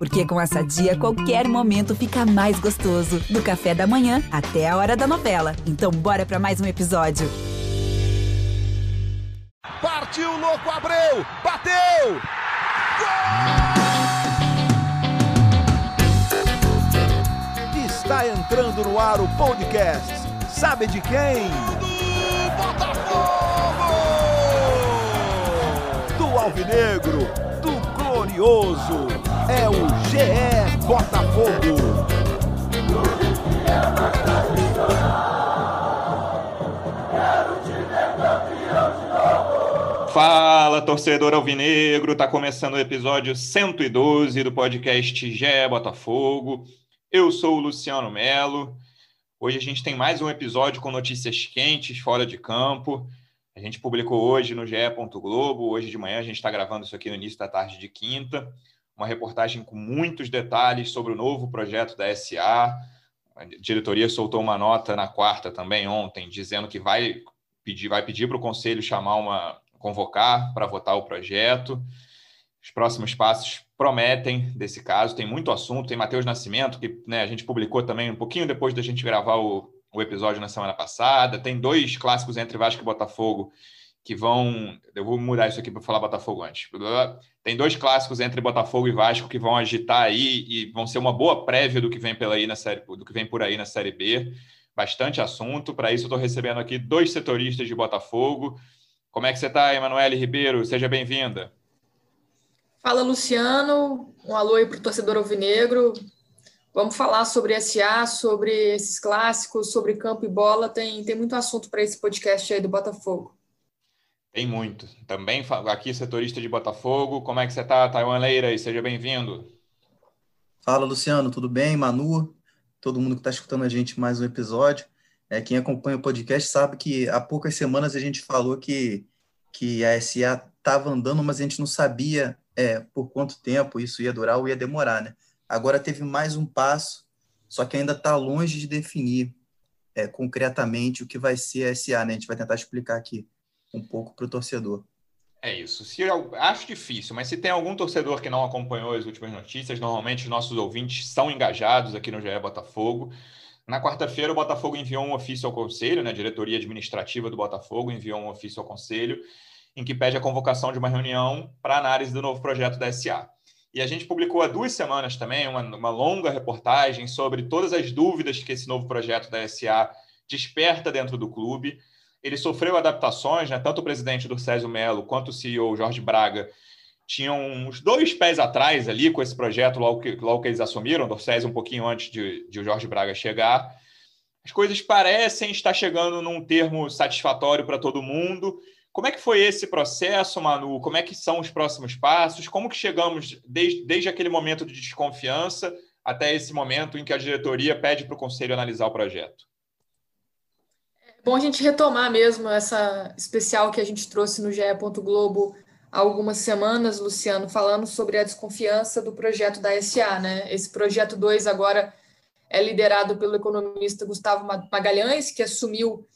Porque com essa dia, qualquer momento fica mais gostoso. Do café da manhã até a hora da novela. Então, bora para mais um episódio. Partiu, louco, Abreu! Bateu! Gol! Está entrando no ar o podcast. Sabe de quem? Do Botafogo! Do Alvinegro, do Glorioso. É o GE Botafogo. Fala, torcedor alvinegro! Tá começando o episódio 112 do podcast GE Botafogo. Eu sou o Luciano Melo. Hoje a gente tem mais um episódio com notícias quentes fora de campo. A gente publicou hoje no GE. Globo. Hoje de manhã a gente está gravando isso aqui no início da tarde de quinta. Uma reportagem com muitos detalhes sobre o novo projeto da SA. A diretoria soltou uma nota na quarta também ontem, dizendo que vai pedir, vai pedir para o conselho chamar uma, convocar para votar o projeto. Os próximos passos prometem desse caso, tem muito assunto. Tem Matheus Nascimento, que né, a gente publicou também um pouquinho depois da gente gravar o, o episódio na semana passada. Tem dois clássicos entre Vasco e Botafogo que vão. Eu vou mudar isso aqui para falar Botafogo antes. Tem dois clássicos entre Botafogo e Vasco que vão agitar aí e vão ser uma boa prévia do que vem pela aí na série, do que vem por aí na série B. Bastante assunto. Para isso, eu estou recebendo aqui dois setoristas de Botafogo. Como é que você está, Emanuele Ribeiro? Seja bem-vinda. Fala, Luciano. Um alô aí para o torcedor alvinegro. Vamos falar sobre SA, sobre esses clássicos, sobre campo e bola. Tem, tem muito assunto para esse podcast aí do Botafogo. Tem muito. Também aqui, setorista de Botafogo. Como é que você está, Taiwan Leira? E seja bem-vindo. Fala, Luciano. Tudo bem? Manu? Todo mundo que está escutando a gente mais um episódio. É, quem acompanha o podcast sabe que há poucas semanas a gente falou que, que a SA estava andando, mas a gente não sabia é, por quanto tempo isso ia durar ou ia demorar. Né? Agora teve mais um passo, só que ainda está longe de definir é, concretamente o que vai ser a SA. Né? A gente vai tentar explicar aqui um pouco para o torcedor. É isso. Se eu, acho difícil, mas se tem algum torcedor que não acompanhou as últimas notícias, normalmente os nossos ouvintes são engajados aqui no GE Botafogo. Na quarta-feira, o Botafogo enviou um ofício ao Conselho, né, a diretoria administrativa do Botafogo enviou um ofício ao Conselho, em que pede a convocação de uma reunião para análise do novo projeto da SA. E a gente publicou há duas semanas também uma, uma longa reportagem sobre todas as dúvidas que esse novo projeto da SA desperta dentro do clube. Ele sofreu adaptações, né? tanto o presidente do Césio Melo quanto o CEO Jorge Braga tinham uns dois pés atrás ali com esse projeto, logo que, logo que eles assumiram, Dorcés um pouquinho antes de, de o Jorge Braga chegar. As coisas parecem estar chegando num termo satisfatório para todo mundo. Como é que foi esse processo, Manu? Como é que são os próximos passos? Como que chegamos desde, desde aquele momento de desconfiança até esse momento em que a diretoria pede para o conselho analisar o projeto? É bom a gente retomar mesmo essa especial que a gente trouxe no GE. Globo há algumas semanas, Luciano, falando sobre a desconfiança do projeto da SA. Né? Esse projeto 2 agora é liderado pelo economista Gustavo Magalhães, que assumiu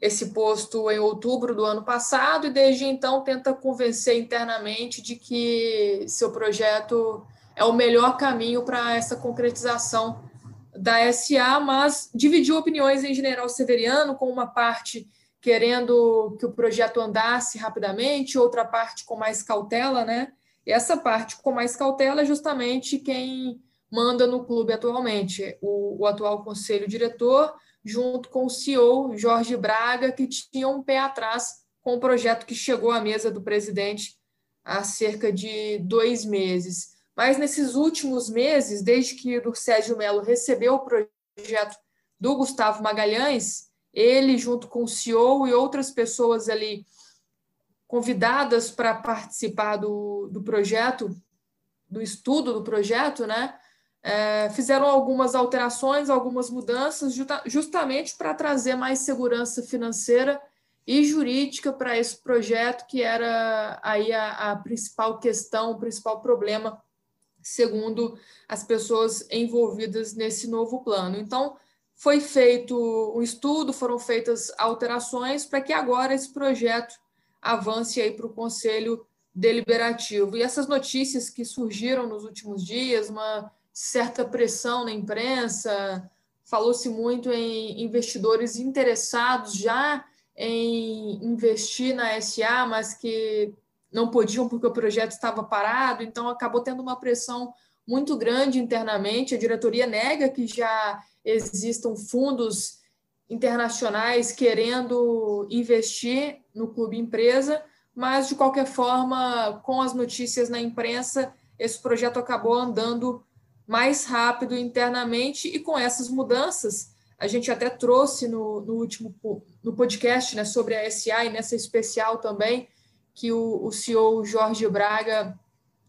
esse posto em outubro do ano passado e desde então tenta convencer internamente de que seu projeto é o melhor caminho para essa concretização da SA, mas dividiu opiniões em General Severiano, com uma parte querendo que o projeto andasse rapidamente, outra parte com mais cautela, né? E essa parte com mais cautela é justamente quem manda no clube atualmente, o, o atual conselho diretor, junto com o CEO Jorge Braga, que tinha um pé atrás com o projeto que chegou à mesa do presidente há cerca de dois meses. Mas nesses últimos meses, desde que o Sérgio Melo recebeu o projeto do Gustavo Magalhães, ele, junto com o CEO e outras pessoas ali convidadas para participar do, do projeto, do estudo do projeto, né? É, fizeram algumas alterações, algumas mudanças, justamente para trazer mais segurança financeira e jurídica para esse projeto, que era aí a, a principal questão, o principal problema, segundo as pessoas envolvidas nesse novo plano. Então, foi feito um estudo, foram feitas alterações para que agora esse projeto avance aí para o Conselho Deliberativo. E essas notícias que surgiram nos últimos dias, uma certa pressão na imprensa, falou-se muito em investidores interessados já em investir na SA, mas que não podiam porque o projeto estava parado, então acabou tendo uma pressão muito grande internamente. A diretoria nega que já existam fundos internacionais querendo investir no clube empresa, mas de qualquer forma, com as notícias na imprensa, esse projeto acabou andando mais rápido internamente e com essas mudanças, a gente até trouxe no, no último no podcast né, sobre a SA e nessa especial também, que o, o CEO Jorge Braga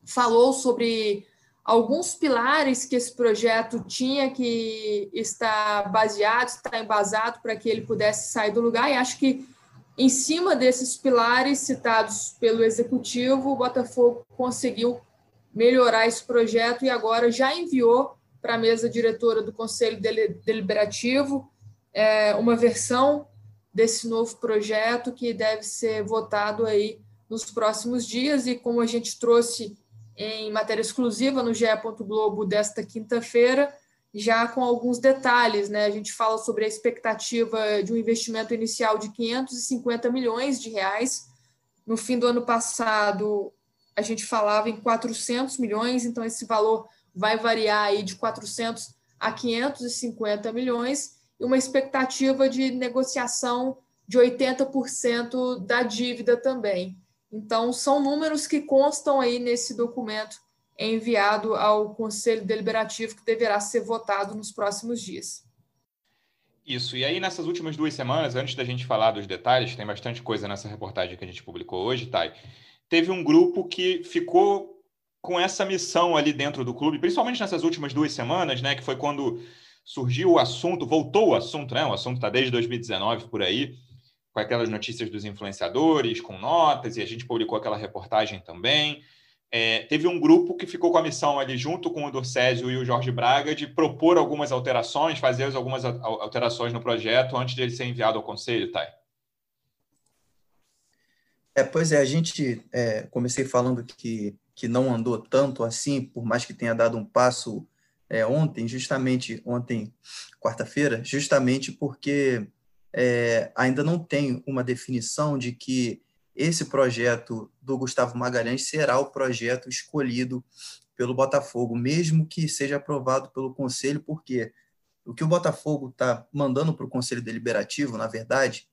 falou sobre alguns pilares que esse projeto tinha que estar baseado, estar embasado para que ele pudesse sair do lugar, e acho que em cima desses pilares citados pelo executivo, o Botafogo conseguiu melhorar esse projeto e agora já enviou para a mesa diretora do Conselho Deliberativo é, uma versão desse novo projeto que deve ser votado aí nos próximos dias e como a gente trouxe em matéria exclusiva no GE. Globo desta quinta-feira, já com alguns detalhes, né? A gente fala sobre a expectativa de um investimento inicial de 550 milhões de reais. No fim do ano passado, a gente falava em 400 milhões, então esse valor vai variar aí de 400 a 550 milhões e uma expectativa de negociação de 80% da dívida também. Então, são números que constam aí nesse documento enviado ao Conselho Deliberativo, que deverá ser votado nos próximos dias. Isso, e aí nessas últimas duas semanas, antes da gente falar dos detalhes, tem bastante coisa nessa reportagem que a gente publicou hoje, Thay, teve um grupo que ficou com essa missão ali dentro do clube, principalmente nessas últimas duas semanas, né, que foi quando surgiu o assunto, voltou o assunto, né, o assunto está desde 2019 por aí, com aquelas notícias dos influenciadores, com notas, e a gente publicou aquela reportagem também. É, teve um grupo que ficou com a missão ali, junto com o Dorcésio e o Jorge Braga, de propor algumas alterações, fazer algumas alterações no projeto antes de ele ser enviado ao Conselho, Thay. É, pois é, a gente é, comecei falando que, que não andou tanto assim, por mais que tenha dado um passo é, ontem, justamente ontem, quarta-feira, justamente porque é, ainda não tem uma definição de que esse projeto do Gustavo Magalhães será o projeto escolhido pelo Botafogo, mesmo que seja aprovado pelo Conselho, porque o que o Botafogo está mandando para o Conselho Deliberativo, na verdade,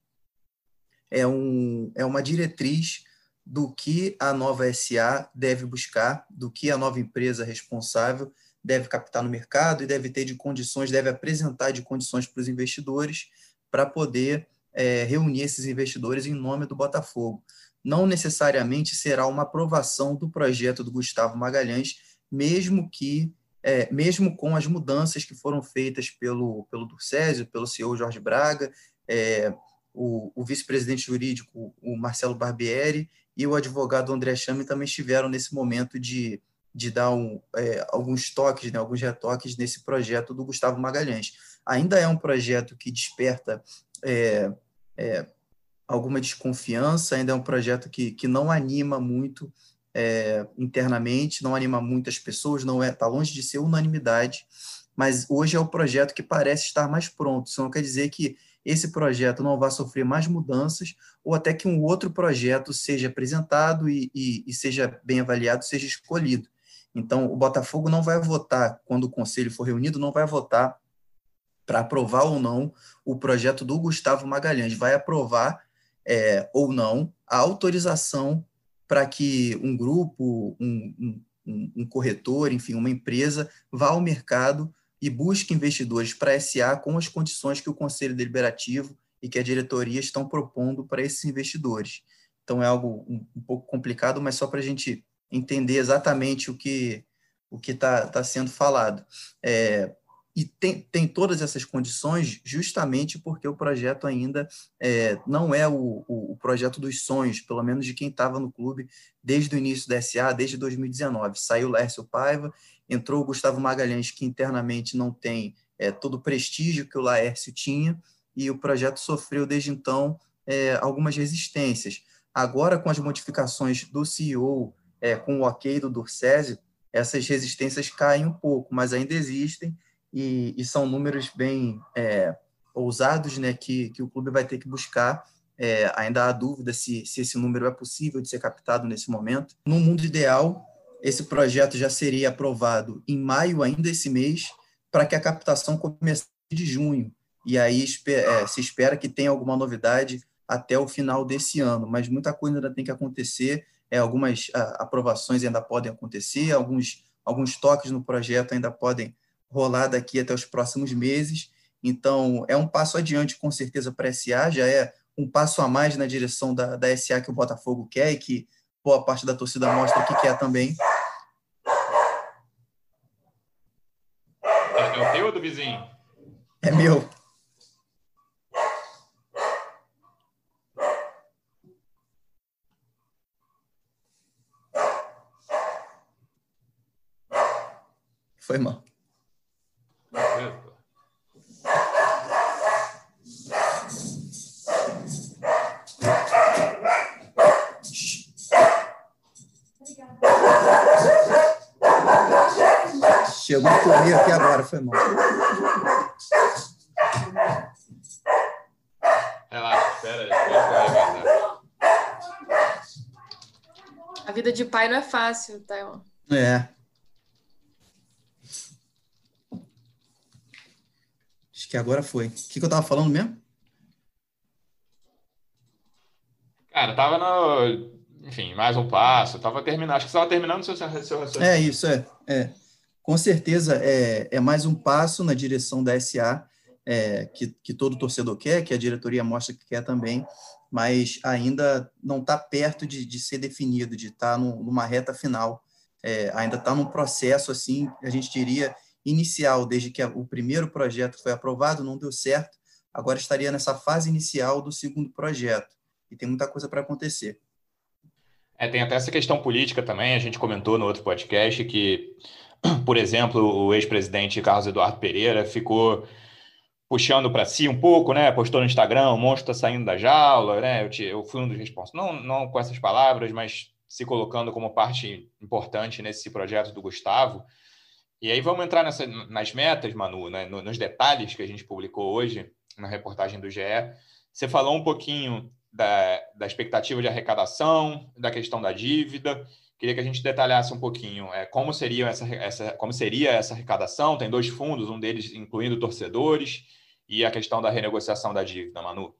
é, um, é uma diretriz do que a nova SA deve buscar, do que a nova empresa responsável deve captar no mercado e deve ter de condições, deve apresentar de condições para os investidores para poder é, reunir esses investidores em nome do Botafogo. Não necessariamente será uma aprovação do projeto do Gustavo Magalhães, mesmo que é, mesmo com as mudanças que foram feitas pelo, pelo Durcésio, pelo CEO Jorge Braga, é, o, o vice-presidente jurídico, o Marcelo Barbieri, e o advogado André Chame também estiveram nesse momento de, de dar um, é, alguns toques, né, alguns retoques nesse projeto do Gustavo Magalhães ainda é um projeto que desperta é, é, alguma desconfiança, ainda é um projeto que, que não anima muito é, internamente, não anima muitas pessoas, não é está longe de ser unanimidade, mas hoje é o projeto que parece estar mais pronto. Isso não quer dizer que esse projeto não vá sofrer mais mudanças ou até que um outro projeto seja apresentado e, e, e seja bem avaliado, seja escolhido. Então, o Botafogo não vai votar, quando o conselho for reunido, não vai votar para aprovar ou não o projeto do Gustavo Magalhães. Vai aprovar é, ou não a autorização para que um grupo, um, um, um, corretor, enfim, uma empresa vá ao mercado e busque investidores para SA com as condições que o Conselho Deliberativo e que a diretoria estão propondo para esses investidores. Então é algo um, um pouco complicado, mas só para a gente entender exatamente o que o que está tá sendo falado. É, e tem, tem todas essas condições justamente porque o projeto ainda é, não é o, o, projeto dos sonhos, pelo menos de quem estava no clube desde o início da SA, desde 2019. Saiu Lércio Paiva, entrou o Gustavo Magalhães, que internamente não tem é, todo o prestígio que o Laércio tinha, e o projeto sofreu desde então é, algumas resistências. Agora, com as modificações do CEO, é, com o ok do Dorcésio, essas resistências caem um pouco, mas ainda existem e, e são números bem é, ousados né, que, que o clube vai ter que buscar. É, ainda há dúvida se, se esse número é possível de ser captado nesse momento. No mundo ideal, esse projeto já seria aprovado em maio ainda esse mês, para que a captação comece de junho. E aí é, se espera que tenha alguma novidade até o final desse ano, mas muita coisa ainda tem que acontecer, é, algumas a, aprovações ainda podem acontecer, alguns, alguns toques no projeto ainda podem rolar daqui até os próximos meses, então é um passo adiante com certeza para a SA, já é um passo a mais na direção da, da SA que o Botafogo quer e que boa parte da torcida mostra que quer também. É, é o teu ou do vizinho? É meu. Foi mal. Chegou a correr aqui agora, foi mal. Relaxa, espera aí. A vida de pai não é fácil, Taiwan. É. que agora foi. O que, que eu tava falando mesmo? Cara, tava no. Enfim, mais um passo. Tava terminando. Acho que você estava terminando o seu, seu raciocínio. É isso, é. é. Com certeza é, é mais um passo na direção da SA, é, que, que todo torcedor quer, que a diretoria mostra que quer também, mas ainda não está perto de, de ser definido, de estar tá numa reta final. É, ainda está num processo, assim, a gente diria, inicial, desde que o primeiro projeto foi aprovado, não deu certo, agora estaria nessa fase inicial do segundo projeto. E tem muita coisa para acontecer. É, tem até essa questão política também, a gente comentou no outro podcast que, por exemplo, o ex-presidente Carlos Eduardo Pereira ficou puxando para si um pouco, né? Postou no Instagram, o monstro está saindo da jaula, né? Eu, te, eu fui um dos responsáveis, não, não com essas palavras, mas se colocando como parte importante nesse projeto do Gustavo. E aí vamos entrar nessa, nas metas, Manu, né? nos detalhes que a gente publicou hoje na reportagem do GE. Você falou um pouquinho da, da expectativa de arrecadação, da questão da dívida. Queria que a gente detalhasse um pouquinho é, como, seria essa, essa, como seria essa arrecadação. Tem dois fundos, um deles incluindo torcedores, e a questão da renegociação da dívida, Manu.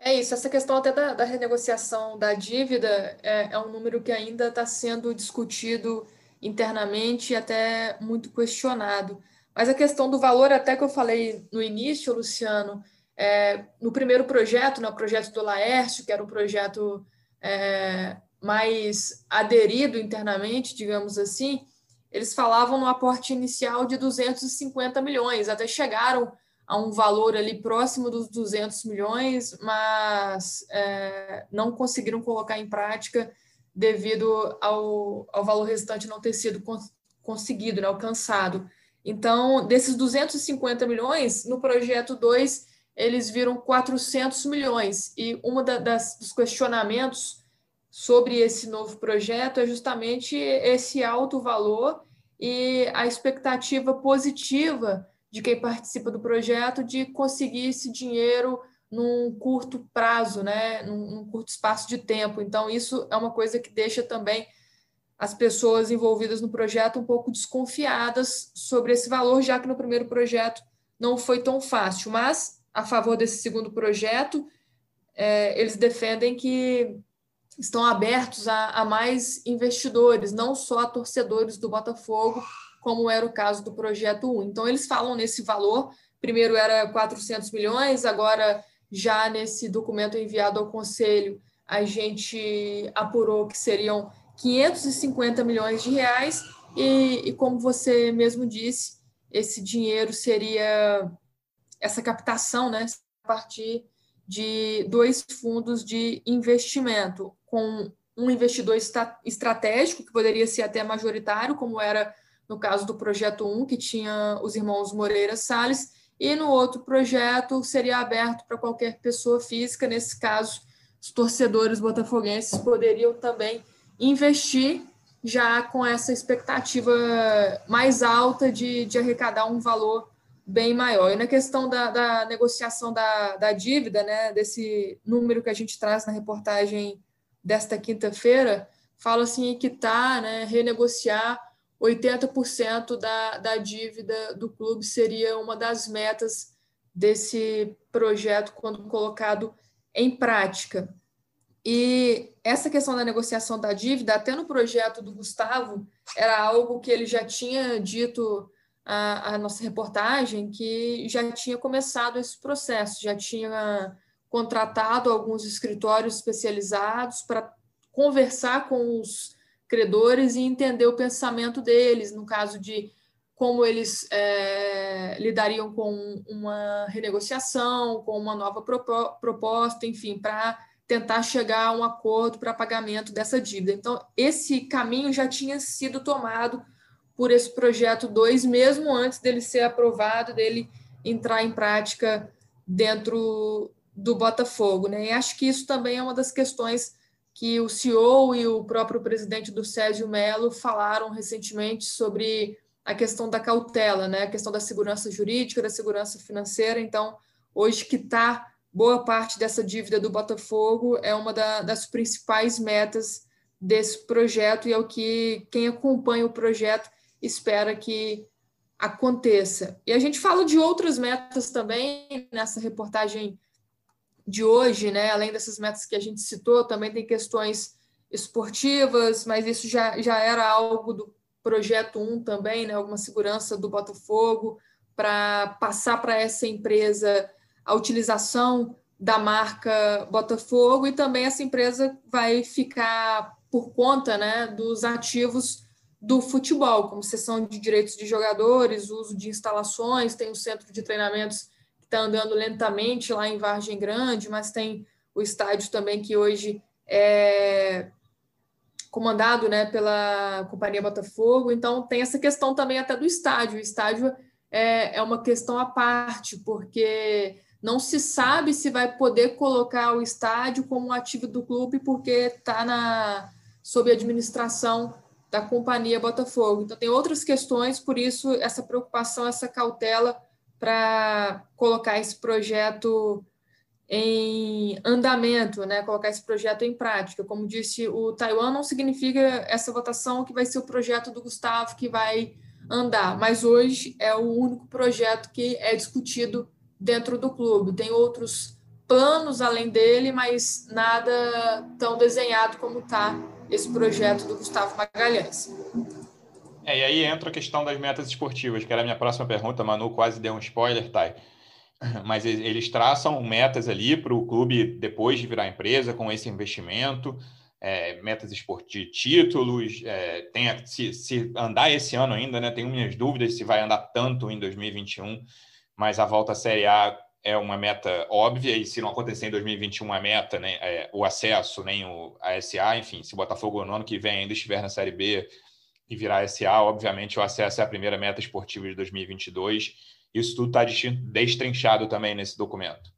É isso, essa questão até da, da renegociação da dívida é, é um número que ainda está sendo discutido internamente e até muito questionado. Mas a questão do valor, até que eu falei no início, Luciano, é, no primeiro projeto, no projeto do Laércio, que era um projeto é, mais aderido internamente, digamos assim, eles falavam no aporte inicial de 250 milhões, até chegaram a um valor ali próximo dos 200 milhões, mas é, não conseguiram colocar em prática devido ao, ao valor restante não ter sido cons conseguido, né, alcançado. Então, desses 250 milhões, no projeto 2, eles viram 400 milhões. E um dos questionamentos sobre esse novo projeto é justamente esse alto valor e a expectativa positiva de quem participa do projeto de conseguir esse dinheiro num curto prazo, né, num, num, curto espaço de tempo. Então, isso é uma coisa que deixa também as pessoas envolvidas no projeto um pouco desconfiadas sobre esse valor, já que no primeiro projeto não foi tão fácil. Mas, a favor desse segundo projeto, é, eles defendem que estão abertos a, a mais investidores, não só a torcedores do Botafogo, como era o caso do projeto 1. Então, eles falam nesse valor, primeiro era 400 milhões, agora, já nesse documento enviado ao Conselho, a gente apurou que seriam 550 milhões de reais, e, e como você mesmo disse, esse dinheiro seria essa captação, né, a partir de dois fundos de investimento, com um investidor estratégico, que poderia ser até majoritário, como era no caso do projeto 1, que tinha os irmãos Moreira Salles, e no outro projeto seria aberto para qualquer pessoa física. Nesse caso, os torcedores botafoguenses poderiam também investir já com essa expectativa mais alta de, de arrecadar um valor bem maior. E na questão da, da negociação da, da dívida, né, desse número que a gente traz na reportagem desta quinta-feira, fala assim que está né, renegociar 80% da, da dívida do clube seria uma das metas desse projeto quando colocado em prática. E essa questão da negociação da dívida, até no projeto do Gustavo, era algo que ele já tinha dito a, a nossa reportagem, que já tinha começado esse processo, já tinha contratado alguns escritórios especializados para conversar com os credores e entender o pensamento deles, no caso de como eles é, lidariam com uma renegociação, com uma nova proposta, enfim, para tentar chegar a um acordo para pagamento dessa dívida. Então, esse caminho já tinha sido tomado por esse projeto 2, mesmo antes dele ser aprovado, dele entrar em prática dentro do Botafogo. Né? E acho que isso também é uma das questões que o CEO e o próprio presidente do Sérgio Melo falaram recentemente sobre a questão da cautela, né? a questão da segurança jurídica, da segurança financeira. Então, hoje que está boa parte dessa dívida do Botafogo é uma da, das principais metas desse projeto e é o que quem acompanha o projeto espera que aconteça. E a gente fala de outras metas também nessa reportagem de hoje, né? Além dessas metas que a gente citou, também tem questões esportivas, mas isso já, já era algo do projeto 1 também, né? Alguma segurança do Botafogo para passar para essa empresa a utilização da marca Botafogo e também essa empresa vai ficar por conta, né, dos ativos do futebol, como sessão de direitos de jogadores, uso de instalações, tem o centro de treinamentos está andando lentamente lá em Vargem Grande, mas tem o estádio também que hoje é comandado né, pela Companhia Botafogo. Então, tem essa questão também até do estádio. O estádio é, é uma questão à parte, porque não se sabe se vai poder colocar o estádio como ativo do clube, porque está sob administração da Companhia Botafogo. Então, tem outras questões, por isso, essa preocupação, essa cautela para colocar esse projeto em andamento, né? colocar esse projeto em prática. Como disse o Taiwan, não significa essa votação que vai ser o projeto do Gustavo que vai andar, mas hoje é o único projeto que é discutido dentro do clube. Tem outros planos além dele, mas nada tão desenhado como está esse projeto do Gustavo Magalhães. É, e aí entra a questão das metas esportivas, que era a minha próxima pergunta. Manu quase deu um spoiler, Thay. Mas eles traçam metas ali para o clube depois de virar empresa com esse investimento, é, metas esportivas, títulos. É, tem a, se, se, andar esse ano ainda, né? Tenho minhas dúvidas se vai andar tanto em 2021, mas a volta à Série A é uma meta óbvia e se não acontecer em 2021 a meta, né, é, o acesso, nem o a SA, enfim, se o Botafogo no ano que vem ainda estiver na Série B e virar SA, obviamente o acesso é a primeira meta esportiva de 2022. Isso tudo está destrinchado também nesse documento.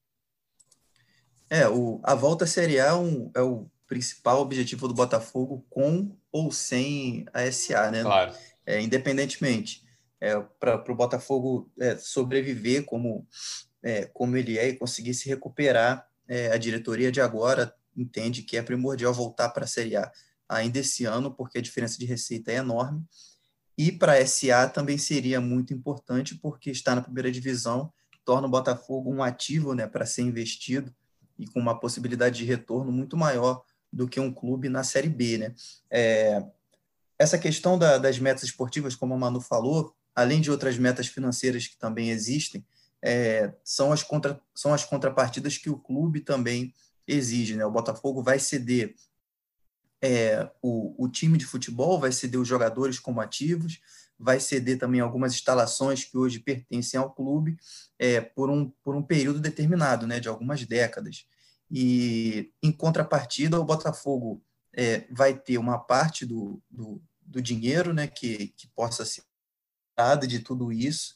É, o, a volta à Série A é, um, é o principal objetivo do Botafogo com ou sem a SA, né? Claro. É, independentemente, é, para o Botafogo é, sobreviver como, é, como ele é e conseguir se recuperar, é, a diretoria de agora entende que é primordial voltar para a Série A ainda esse ano, porque a diferença de receita é enorme. E para a SA também seria muito importante, porque estar na primeira divisão torna o Botafogo um ativo né, para ser investido e com uma possibilidade de retorno muito maior do que um clube na Série B. Né? É, essa questão da, das metas esportivas, como a Manu falou, além de outras metas financeiras que também existem, é, são, as contra, são as contrapartidas que o clube também exige. Né? O Botafogo vai ceder é, o, o time de futebol, vai ceder os jogadores como ativos, vai ceder também algumas instalações que hoje pertencem ao clube é, por, um, por um período determinado, né, de algumas décadas. E, em contrapartida, o Botafogo é, vai ter uma parte do, do, do dinheiro né, que, que possa ser dada de tudo isso,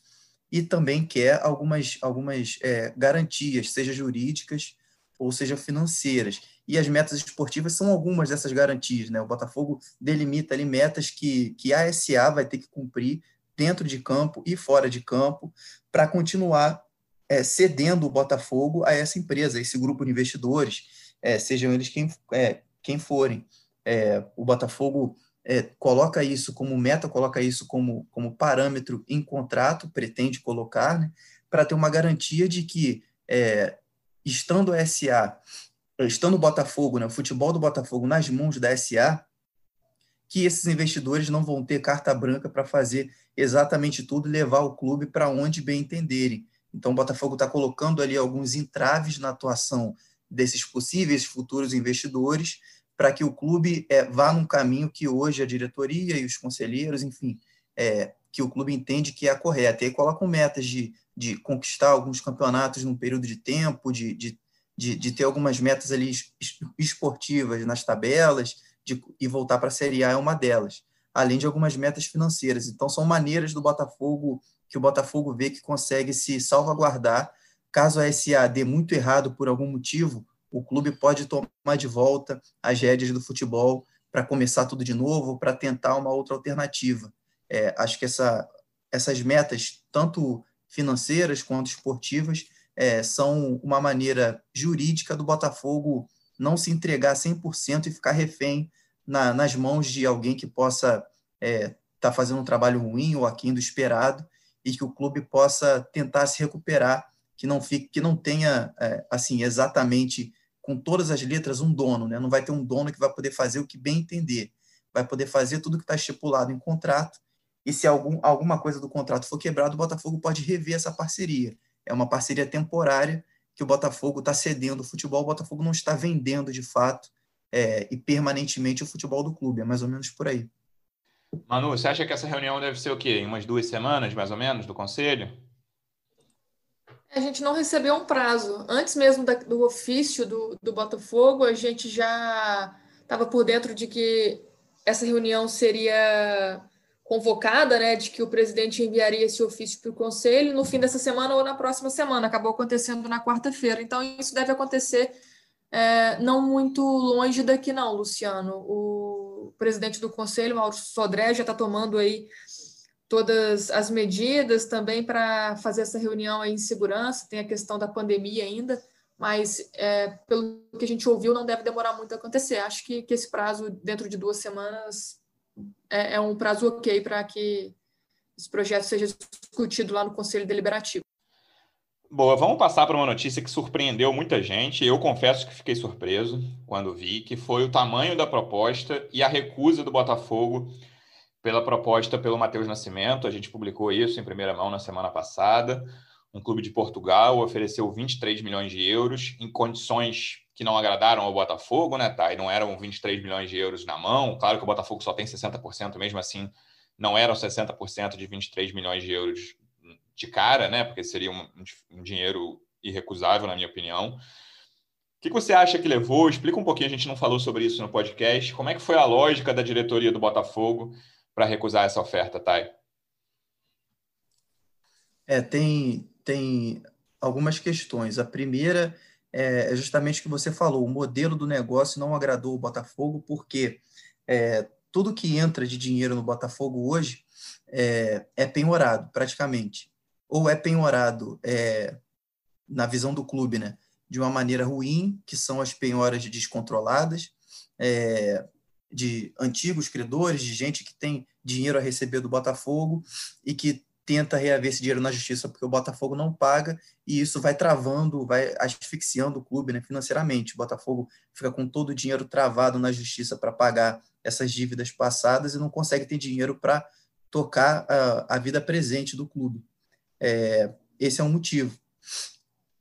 e também quer algumas, algumas é, garantias, seja jurídicas ou seja financeiras. E as metas esportivas são algumas dessas garantias. Né? O Botafogo delimita ali metas que, que a SA vai ter que cumprir dentro de campo e fora de campo para continuar é, cedendo o Botafogo a essa empresa, a esse grupo de investidores, é, sejam eles quem, é, quem forem. É, o Botafogo é, coloca isso como meta, coloca isso como, como parâmetro em contrato, pretende colocar, né, para ter uma garantia de que, é, estando a SA, estando o Botafogo, né, o futebol do Botafogo nas mãos da SA, que esses investidores não vão ter carta branca para fazer exatamente tudo e levar o clube para onde bem entenderem. Então, o Botafogo está colocando ali alguns entraves na atuação desses possíveis futuros investidores para que o clube é, vá num caminho que hoje a diretoria e os conselheiros, enfim, é, que o clube entende que é correto. E aí colocam metas de, de conquistar alguns campeonatos num período de tempo, de, de, de, de ter algumas metas ali esportivas nas tabelas de, e voltar para a Série A é uma delas, além de algumas metas financeiras. Então, são maneiras do Botafogo que o Botafogo vê que consegue se salvaguardar. Caso a SA dê muito errado por algum motivo, o clube pode tomar de volta as rédeas do futebol para começar tudo de novo, para tentar uma outra alternativa. É, acho que essa, essas metas, tanto financeiras quanto esportivas, é, são uma maneira jurídica do Botafogo não se entregar 100% e ficar refém na, nas mãos de alguém que possa estar é, tá fazendo um trabalho ruim ou aquém do esperado e que o clube possa tentar se recuperar, que não fique, que não tenha é, assim exatamente com todas as letras um dono, né? Não vai ter um dono que vai poder fazer o que bem entender, vai poder fazer tudo que está estipulado em contrato. E se algum, alguma coisa do contrato for quebrado, o Botafogo pode rever essa parceria. É uma parceria temporária que o Botafogo está cedendo o futebol, o Botafogo não está vendendo de fato é, e permanentemente o futebol do clube. É mais ou menos por aí. Manu, você acha que essa reunião deve ser o quê? Em umas duas semanas, mais ou menos, do conselho? A gente não recebeu um prazo. Antes mesmo da, do ofício do, do Botafogo, a gente já estava por dentro de que essa reunião seria convocada, né, de que o presidente enviaria esse ofício para o conselho no fim dessa semana ou na próxima semana. Acabou acontecendo na quarta-feira. Então, isso deve acontecer é, não muito longe daqui, não, Luciano. O presidente do conselho, Mauro Sodré, já está tomando aí todas as medidas também para fazer essa reunião em segurança. Tem a questão da pandemia ainda, mas é, pelo que a gente ouviu, não deve demorar muito a acontecer. Acho que, que esse prazo, dentro de duas semanas, é, é um prazo ok para que esse projeto seja discutido lá no Conselho Deliberativo. Boa, vamos passar para uma notícia que surpreendeu muita gente. Eu confesso que fiquei surpreso quando vi, que foi o tamanho da proposta e a recusa do Botafogo pela proposta pelo Matheus Nascimento. A gente publicou isso em primeira mão na semana passada. Um clube de Portugal ofereceu 23 milhões de euros em condições que não agradaram ao Botafogo, né, tá? E não eram 23 milhões de euros na mão. Claro que o Botafogo só tem 60%, mesmo assim, não eram 60% de 23 milhões de euros de cara, né? Porque seria um, um dinheiro irrecusável, na minha opinião. O que você acha que levou? Explica um pouquinho, a gente não falou sobre isso no podcast. Como é que foi a lógica da diretoria do Botafogo para recusar essa oferta, Thay? É, tem, tem algumas questões. A primeira é, é justamente o que você falou, o modelo do negócio não agradou o Botafogo, porque é, tudo que entra de dinheiro no Botafogo hoje é, é penhorado, praticamente ou é penhorado é, na visão do clube, né, de uma maneira ruim, que são as penhoras descontroladas, é, de antigos credores, de gente que tem dinheiro a receber do Botafogo e que tenta reaver esse dinheiro na justiça porque o Botafogo não paga e isso vai travando, vai asfixiando o clube né, financeiramente. O Botafogo fica com todo o dinheiro travado na justiça para pagar essas dívidas passadas e não consegue ter dinheiro para tocar a, a vida presente do clube. É, esse é um motivo.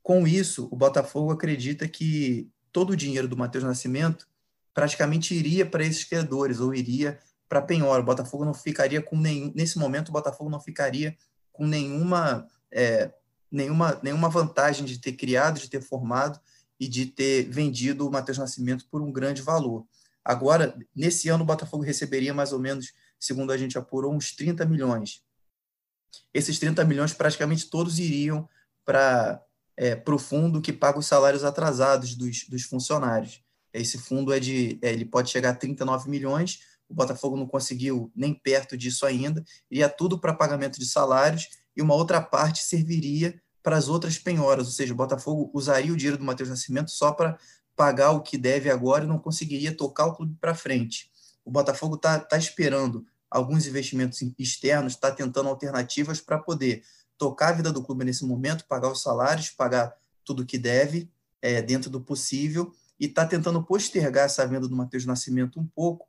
Com isso, o Botafogo acredita que todo o dinheiro do Matheus Nascimento praticamente iria para esses credores ou iria para penhora. O Botafogo não ficaria com nenhum. Nesse momento, o Botafogo não ficaria com nenhuma, é, nenhuma, nenhuma vantagem de ter criado, de ter formado e de ter vendido o Matheus Nascimento por um grande valor. Agora, nesse ano, o Botafogo receberia mais ou menos, segundo a gente apurou, uns 30 milhões esses 30 milhões praticamente todos iriam para é, o fundo que paga os salários atrasados dos, dos funcionários. Esse fundo é de, é, ele pode chegar a 39 milhões, o Botafogo não conseguiu nem perto disso ainda, iria tudo para pagamento de salários e uma outra parte serviria para as outras penhoras, ou seja, o Botafogo usaria o dinheiro do Matheus Nascimento só para pagar o que deve agora e não conseguiria tocar o clube para frente. O Botafogo está tá esperando alguns investimentos externos, está tentando alternativas para poder tocar a vida do clube nesse momento, pagar os salários, pagar tudo o que deve é, dentro do possível e está tentando postergar essa venda do Matheus Nascimento um pouco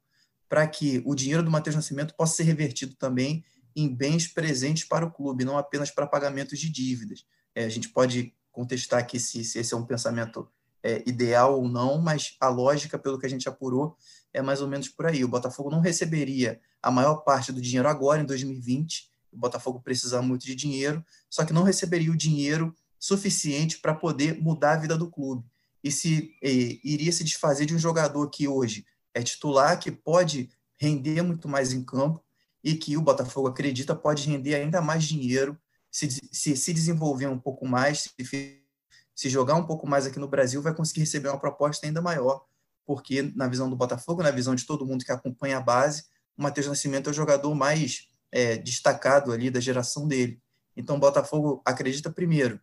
para que o dinheiro do Matheus Nascimento possa ser revertido também em bens presentes para o clube, não apenas para pagamentos de dívidas. É, a gente pode contestar aqui se, se esse é um pensamento é, ideal ou não, mas a lógica, pelo que a gente apurou, é mais ou menos por aí. O Botafogo não receberia a maior parte do dinheiro agora, em 2020, o Botafogo precisa muito de dinheiro, só que não receberia o dinheiro suficiente para poder mudar a vida do clube. E se e, iria se desfazer de um jogador que hoje é titular, que pode render muito mais em campo e que o Botafogo acredita pode render ainda mais dinheiro se se, se desenvolver um pouco mais, se, se jogar um pouco mais aqui no Brasil, vai conseguir receber uma proposta ainda maior, porque na visão do Botafogo, na visão de todo mundo que acompanha a base, o Matheus Nascimento é o jogador mais é, destacado ali da geração dele. Então, o Botafogo acredita, primeiro,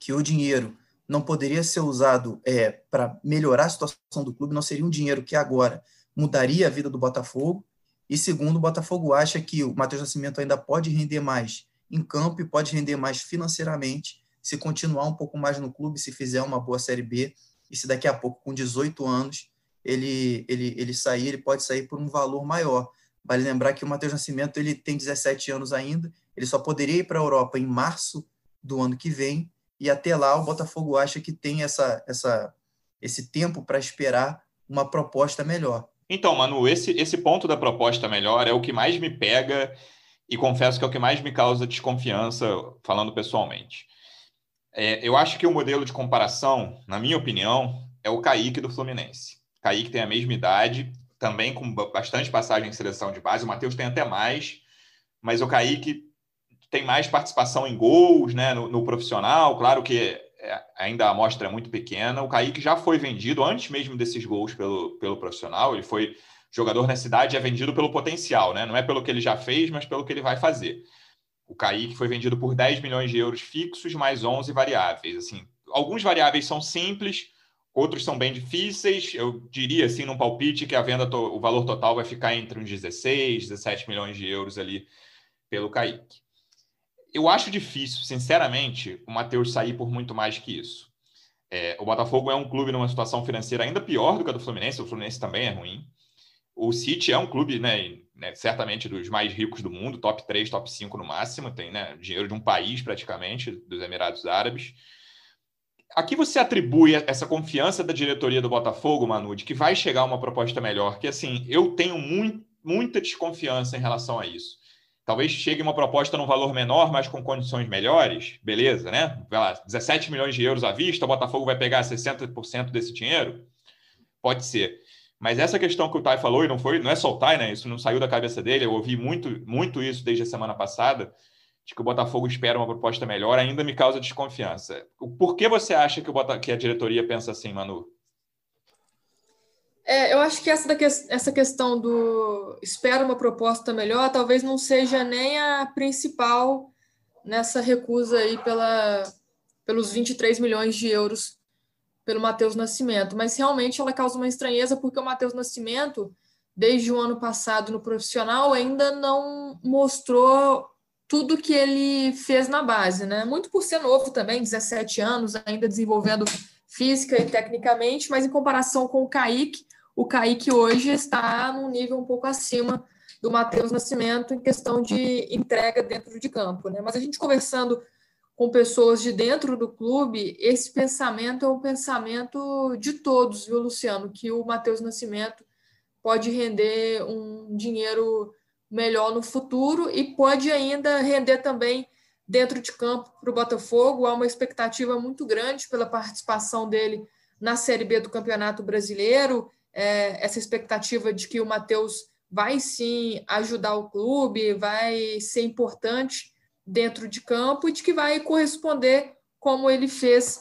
que o dinheiro não poderia ser usado é, para melhorar a situação do clube, não seria um dinheiro que agora mudaria a vida do Botafogo. E segundo, o Botafogo acha que o Matheus Nascimento ainda pode render mais em campo e pode render mais financeiramente se continuar um pouco mais no clube, se fizer uma boa Série B e se daqui a pouco, com 18 anos, ele, ele, ele sair, ele pode sair por um valor maior. Vale lembrar que o Matheus Nascimento ele tem 17 anos ainda, ele só poderia ir para a Europa em março do ano que vem, e até lá o Botafogo acha que tem essa, essa, esse tempo para esperar uma proposta melhor. Então, Manu, esse, esse ponto da proposta melhor é o que mais me pega e confesso que é o que mais me causa desconfiança, falando pessoalmente. É, eu acho que o modelo de comparação, na minha opinião, é o Kaique do Fluminense. Kaique tem a mesma idade, também com bastante passagem em seleção de base. O Matheus tem até mais, mas o Kaique tem mais participação em gols né, no, no profissional. Claro que é, ainda a amostra é muito pequena. O Kaique já foi vendido antes mesmo desses gols pelo, pelo profissional. Ele foi jogador na cidade, é vendido pelo potencial, né? não é pelo que ele já fez, mas pelo que ele vai fazer. O Kaique foi vendido por 10 milhões de euros fixos, mais 11 variáveis. Assim, alguns variáveis são simples, Outros são bem difíceis. Eu diria, assim, num palpite, que a venda, o valor total vai ficar entre uns 16, 17 milhões de euros ali pelo Kaique. Eu acho difícil, sinceramente, o Matheus sair por muito mais que isso. É, o Botafogo é um clube numa situação financeira ainda pior do que a do Fluminense, o Fluminense também é ruim. O City é um clube, né, né, certamente dos mais ricos do mundo, top 3, top 5 no máximo, tem né, dinheiro de um país praticamente, dos Emirados Árabes a que você atribui essa confiança da diretoria do Botafogo, Manu, de que vai chegar uma proposta melhor? Que assim, eu tenho muito, muita desconfiança em relação a isso. Talvez chegue uma proposta num valor menor, mas com condições melhores, beleza, né? Vai lá, 17 milhões de euros à vista, o Botafogo vai pegar 60% desse dinheiro? Pode ser. Mas essa questão que o Tai falou, e não foi, não é só o Tai, né? Isso não saiu da cabeça dele, eu ouvi muito, muito isso desde a semana passada de que o Botafogo espera uma proposta melhor, ainda me causa desconfiança. Por que você acha que, o Bota... que a diretoria pensa assim, Manu? É, eu acho que essa, que... essa questão do espera uma proposta melhor talvez não seja nem a principal nessa recusa aí pela, pelos 23 milhões de euros pelo Matheus Nascimento, mas realmente ela causa uma estranheza porque o Matheus Nascimento, desde o ano passado no profissional, ainda não mostrou tudo que ele fez na base, né? Muito por ser novo também, 17 anos, ainda desenvolvendo física e tecnicamente, mas em comparação com o Kaique, o Kaique hoje está num nível um pouco acima do Matheus Nascimento em questão de entrega dentro de campo, né? Mas a gente conversando com pessoas de dentro do clube, esse pensamento é um pensamento de todos, viu, Luciano? Que o Matheus Nascimento pode render um dinheiro melhor no futuro e pode ainda render também dentro de campo para o Botafogo. Há uma expectativa muito grande pela participação dele na Série B do Campeonato Brasileiro. É, essa expectativa de que o Matheus vai sim ajudar o clube, vai ser importante dentro de campo e de que vai corresponder como ele fez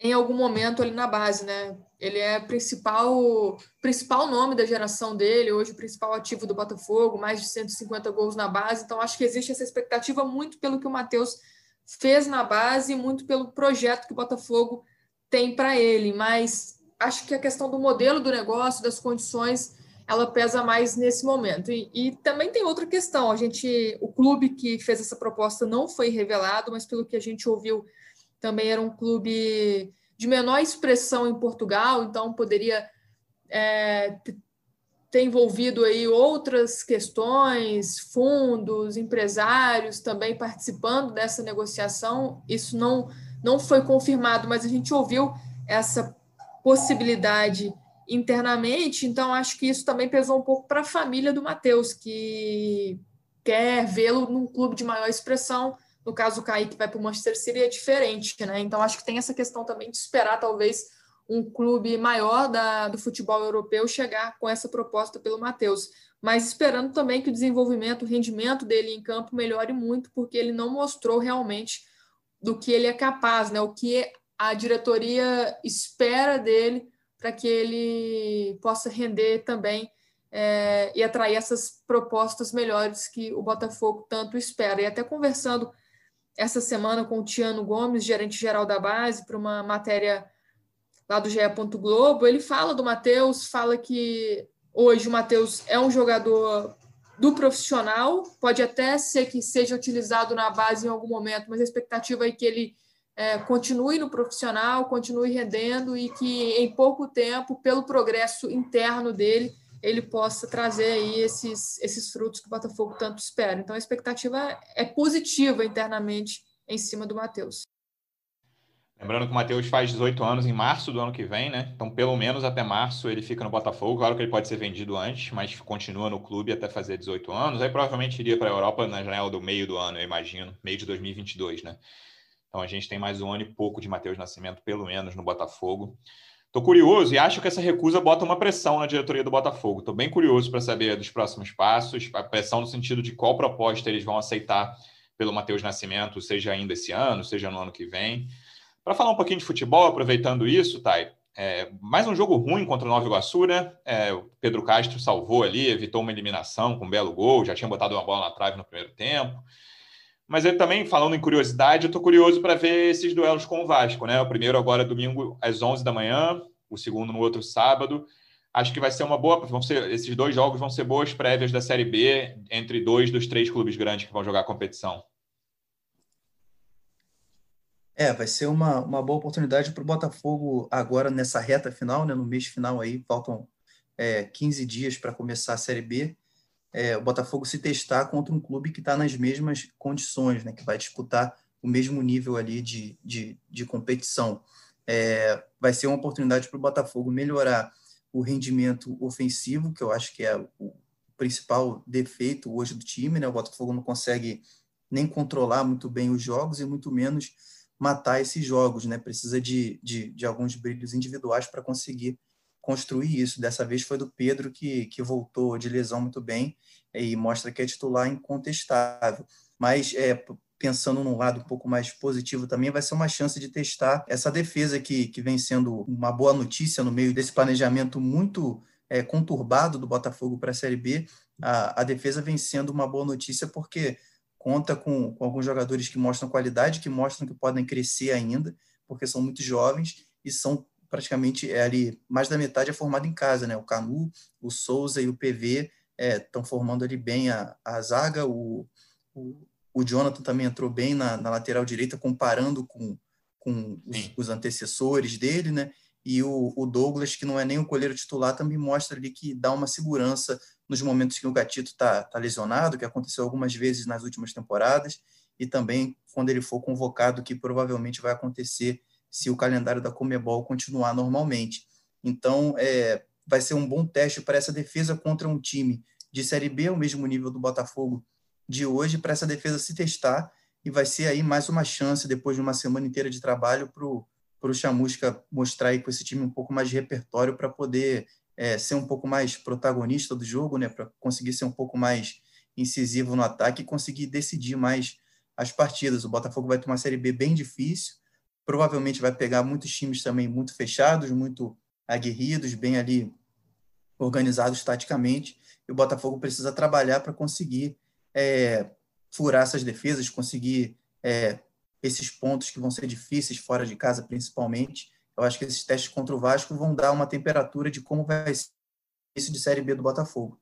em algum momento ali na base, né? Ele é principal principal nome da geração dele, hoje o principal ativo do Botafogo, mais de 150 gols na base. Então acho que existe essa expectativa muito pelo que o Matheus fez na base e muito pelo projeto que o Botafogo tem para ele, mas acho que a questão do modelo do negócio, das condições, ela pesa mais nesse momento. E, e, também tem outra questão. A gente, o clube que fez essa proposta não foi revelado, mas pelo que a gente ouviu, também era um clube de menor expressão em Portugal, então poderia é, ter envolvido aí outras questões, fundos, empresários também participando dessa negociação. Isso não não foi confirmado, mas a gente ouviu essa possibilidade internamente, então acho que isso também pesou um pouco para a família do Matheus, que quer vê-lo num clube de maior expressão. No caso, o Kaique vai para o Manchester City é diferente, né? Então acho que tem essa questão também de esperar, talvez, um clube maior da, do futebol europeu chegar com essa proposta pelo Matheus. Mas esperando também que o desenvolvimento, o rendimento dele em campo melhore muito, porque ele não mostrou realmente do que ele é capaz, né? O que a diretoria espera dele para que ele possa render também é, e atrair essas propostas melhores que o Botafogo tanto espera. E até conversando essa semana com o Tiano Gomes, gerente geral da base, para uma matéria lá do GE. Globo, ele fala do Matheus, fala que hoje o Matheus é um jogador do profissional, pode até ser que seja utilizado na base em algum momento, mas a expectativa é que ele é, continue no profissional, continue rendendo e que em pouco tempo, pelo progresso interno dele, ele possa trazer aí esses, esses frutos que o Botafogo tanto espera. Então a expectativa é positiva internamente em cima do Matheus. Lembrando que o Matheus faz 18 anos em março do ano que vem, né? Então, pelo menos até março ele fica no Botafogo. Claro que ele pode ser vendido antes, mas continua no clube até fazer 18 anos. Aí provavelmente iria para a Europa na janela do meio do ano, eu imagino, meio de 2022, né? Então a gente tem mais um ano e pouco de Matheus Nascimento, pelo menos, no Botafogo. Estou curioso e acho que essa recusa bota uma pressão na diretoria do Botafogo. Estou bem curioso para saber dos próximos passos, a pressão no sentido de qual proposta eles vão aceitar pelo Matheus Nascimento, seja ainda esse ano, seja no ano que vem. Para falar um pouquinho de futebol, aproveitando isso, Thay, é, mais um jogo ruim contra o Nova Iguaçu, né? É, o Pedro Castro salvou ali, evitou uma eliminação com um belo gol, já tinha botado uma bola na trave no primeiro tempo. Mas ele também, falando em curiosidade, eu estou curioso para ver esses duelos com o Vasco, né? O primeiro agora domingo às 11 da manhã, o segundo no outro sábado. Acho que vai ser uma boa. Vão ser, esses dois jogos vão ser boas prévias da Série B entre dois dos três clubes grandes que vão jogar a competição. É, vai ser uma, uma boa oportunidade para o Botafogo agora nessa reta final, né, no mês final aí, faltam é, 15 dias para começar a Série B, é, o Botafogo se testar contra um clube que está nas mesmas condições, né, que vai disputar o mesmo nível ali de, de, de competição. É, vai ser uma oportunidade para o Botafogo melhorar o rendimento ofensivo, que eu acho que é o principal defeito hoje do time, né? O Botafogo não consegue nem controlar muito bem os jogos e muito menos matar esses jogos, né? Precisa de, de, de alguns brilhos individuais para conseguir construir isso. Dessa vez foi do Pedro, que, que voltou de lesão muito bem e mostra que é titular incontestável. Mas é, pensando num lado um pouco mais positivo também, vai ser uma chance de testar essa defesa que, que vem sendo uma boa notícia no meio desse planejamento muito é, conturbado do Botafogo para a Série B. A, a defesa vem sendo uma boa notícia porque conta com, com alguns jogadores que mostram qualidade, que mostram que podem crescer ainda, porque são muito jovens e são praticamente é, ali mais da metade é formado em casa, né? O Canu, o Souza e o PV estão é, formando ali bem a, a zaga. O, o, o Jonathan também entrou bem na, na lateral direita, comparando com, com os, os, antecessores dele, né? E o, o, Douglas, que não é nem o coleiro titular, também mostra ali que dá uma segurança nos momentos que o Gatito está tá lesionado, que aconteceu algumas vezes nas últimas temporadas, e também quando ele for convocado, que provavelmente vai acontecer se o calendário da Comebol continuar normalmente. Então, é, vai ser um bom teste para essa defesa contra um time de Série B, o mesmo nível do Botafogo de hoje, para essa defesa se testar, e vai ser aí mais uma chance, depois de uma semana inteira de trabalho, para o Chamusca mostrar aí com esse time um pouco mais de repertório para poder é, ser um pouco mais protagonista do jogo, né, para conseguir ser um pouco mais incisivo no ataque e conseguir decidir mais as partidas. O Botafogo vai ter uma Série B bem difícil, provavelmente vai pegar muitos times também muito fechados, muito aguerridos, bem ali organizados taticamente, e o Botafogo precisa trabalhar para conseguir é, furar essas defesas, conseguir é, esses pontos que vão ser difíceis fora de casa, principalmente. Eu acho que esses testes contra o Vasco vão dar uma temperatura de como vai ser isso de Série B do Botafogo.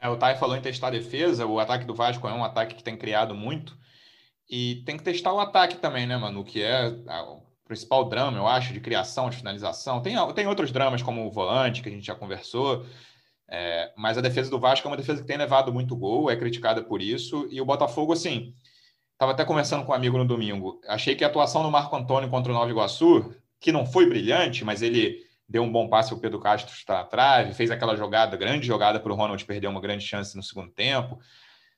É, o Thay falou em testar a defesa, o ataque do Vasco é um ataque que tem criado muito, e tem que testar o ataque também, né, Manu? Que é o principal drama, eu acho, de criação, de finalização. Tem, tem outros dramas, como o volante, que a gente já conversou. É, mas a defesa do Vasco é uma defesa que tem levado muito gol, é criticada por isso. E o Botafogo, assim, estava até conversando com um amigo no domingo. Achei que a atuação do Marco Antônio contra o Nova Iguaçu, que não foi brilhante, mas ele deu um bom passe ao Pedro Castro está na trave, fez aquela jogada, grande jogada para o Ronald perder uma grande chance no segundo tempo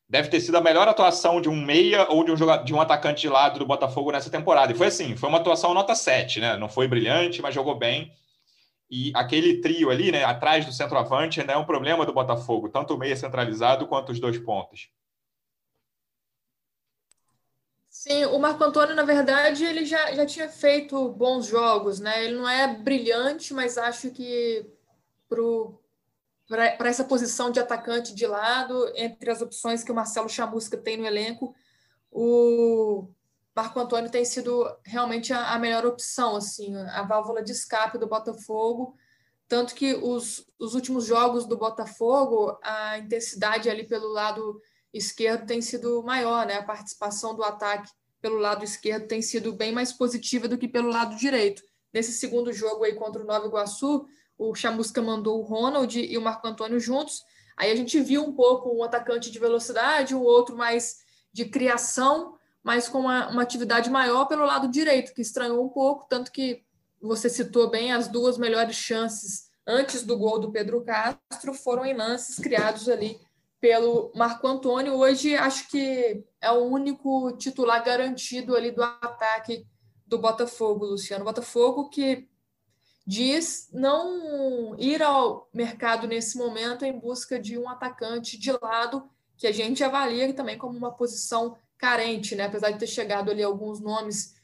deve ter sido a melhor atuação de um meia ou de um, de um atacante de lado do Botafogo nessa temporada. E foi assim, foi uma atuação nota 7, né? Não foi brilhante, mas jogou bem. E aquele trio ali, né, atrás do centroavante, ainda é um problema do Botafogo, tanto o meia centralizado quanto os dois pontos. Sim, o Marco Antônio, na verdade, ele já, já tinha feito bons jogos, né? Ele não é brilhante, mas acho que pro para essa posição de atacante de lado, entre as opções que o Marcelo Chamusca tem no elenco, o Marco Antônio tem sido realmente a, a melhor opção, assim, a válvula de escape do Botafogo. Tanto que os, os últimos jogos do Botafogo, a intensidade ali pelo lado esquerdo tem sido maior, né? A participação do ataque pelo lado esquerdo tem sido bem mais positiva do que pelo lado direito. Nesse segundo jogo aí contra o Nova Iguaçu, o Chamusca mandou o Ronald e o Marco Antônio juntos. Aí a gente viu um pouco um atacante de velocidade, o outro mais de criação, mas com uma, uma, atividade maior pelo lado direito, que estranhou um pouco, tanto que você citou bem as duas melhores chances antes do gol do Pedro Castro foram em lances criados ali pelo Marco Antônio. Hoje acho que é o único titular garantido ali do ataque do Botafogo, Luciano. Botafogo que diz não ir ao mercado nesse momento em busca de um atacante de lado que a gente avalia também como uma posição carente, né? Apesar de ter chegado ali alguns nomes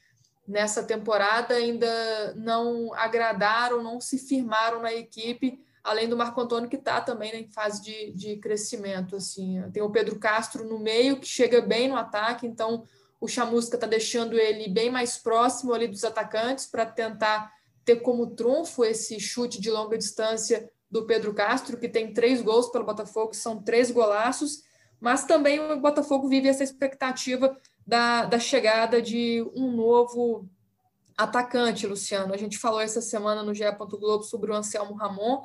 nessa temporada, ainda não agradaram, não se firmaram na equipe, além do Marco Antônio que está também em fase de, de crescimento. Assim, tem o Pedro Castro no meio que chega bem no ataque, então o Chamusca está deixando ele bem mais próximo ali dos atacantes para tentar ter como trunfo esse chute de longa distância do Pedro Castro, que tem três gols pelo Botafogo, são três golaços, mas também o Botafogo vive essa expectativa da, da chegada de um novo atacante, Luciano. A gente falou essa semana no GE. Globo sobre o Anselmo Ramon.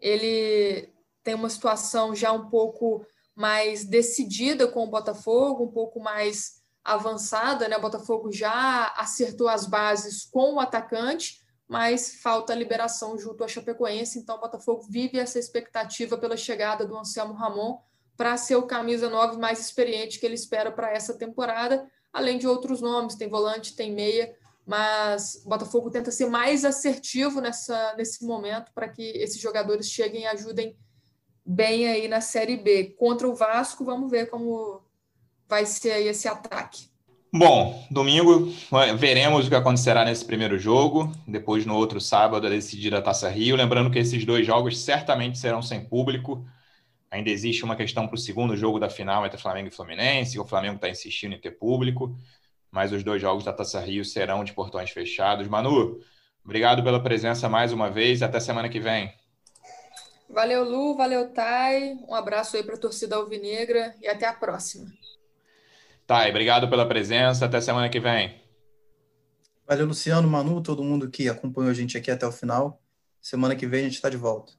Ele tem uma situação já um pouco mais decidida com o Botafogo, um pouco mais avançada, né? O Botafogo já acertou as bases com o atacante, mas falta a liberação junto à Chapecoense, então o Botafogo vive essa expectativa pela chegada do Anselmo Ramon para ser o camisa 9 mais experiente que ele espera para essa temporada, além de outros nomes, tem volante, tem meia, mas o Botafogo tenta ser mais assertivo nessa, nesse momento para que esses jogadores cheguem e ajudem bem aí na Série B. Contra o Vasco, vamos ver como vai ser aí esse ataque. Bom, domingo veremos o que acontecerá nesse primeiro jogo. Depois, no outro sábado, a decidir a Taça Rio. Lembrando que esses dois jogos certamente serão sem público. Ainda existe uma questão para o segundo jogo da final entre Flamengo e Fluminense. O Flamengo está insistindo em ter público, mas os dois jogos da Taça Rio serão de portões fechados. Manu, obrigado pela presença mais uma vez. Até semana que vem. Valeu, Lu. Valeu, Thay. Um abraço aí para a torcida alvinegra e até a próxima. Tá, obrigado pela presença. Até semana que vem. Valeu, Luciano, Manu, todo mundo que acompanhou a gente aqui até o final. Semana que vem a gente está de volta.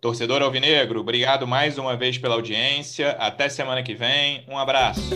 Torcedor Alvinegro, obrigado mais uma vez pela audiência. Até semana que vem. Um abraço.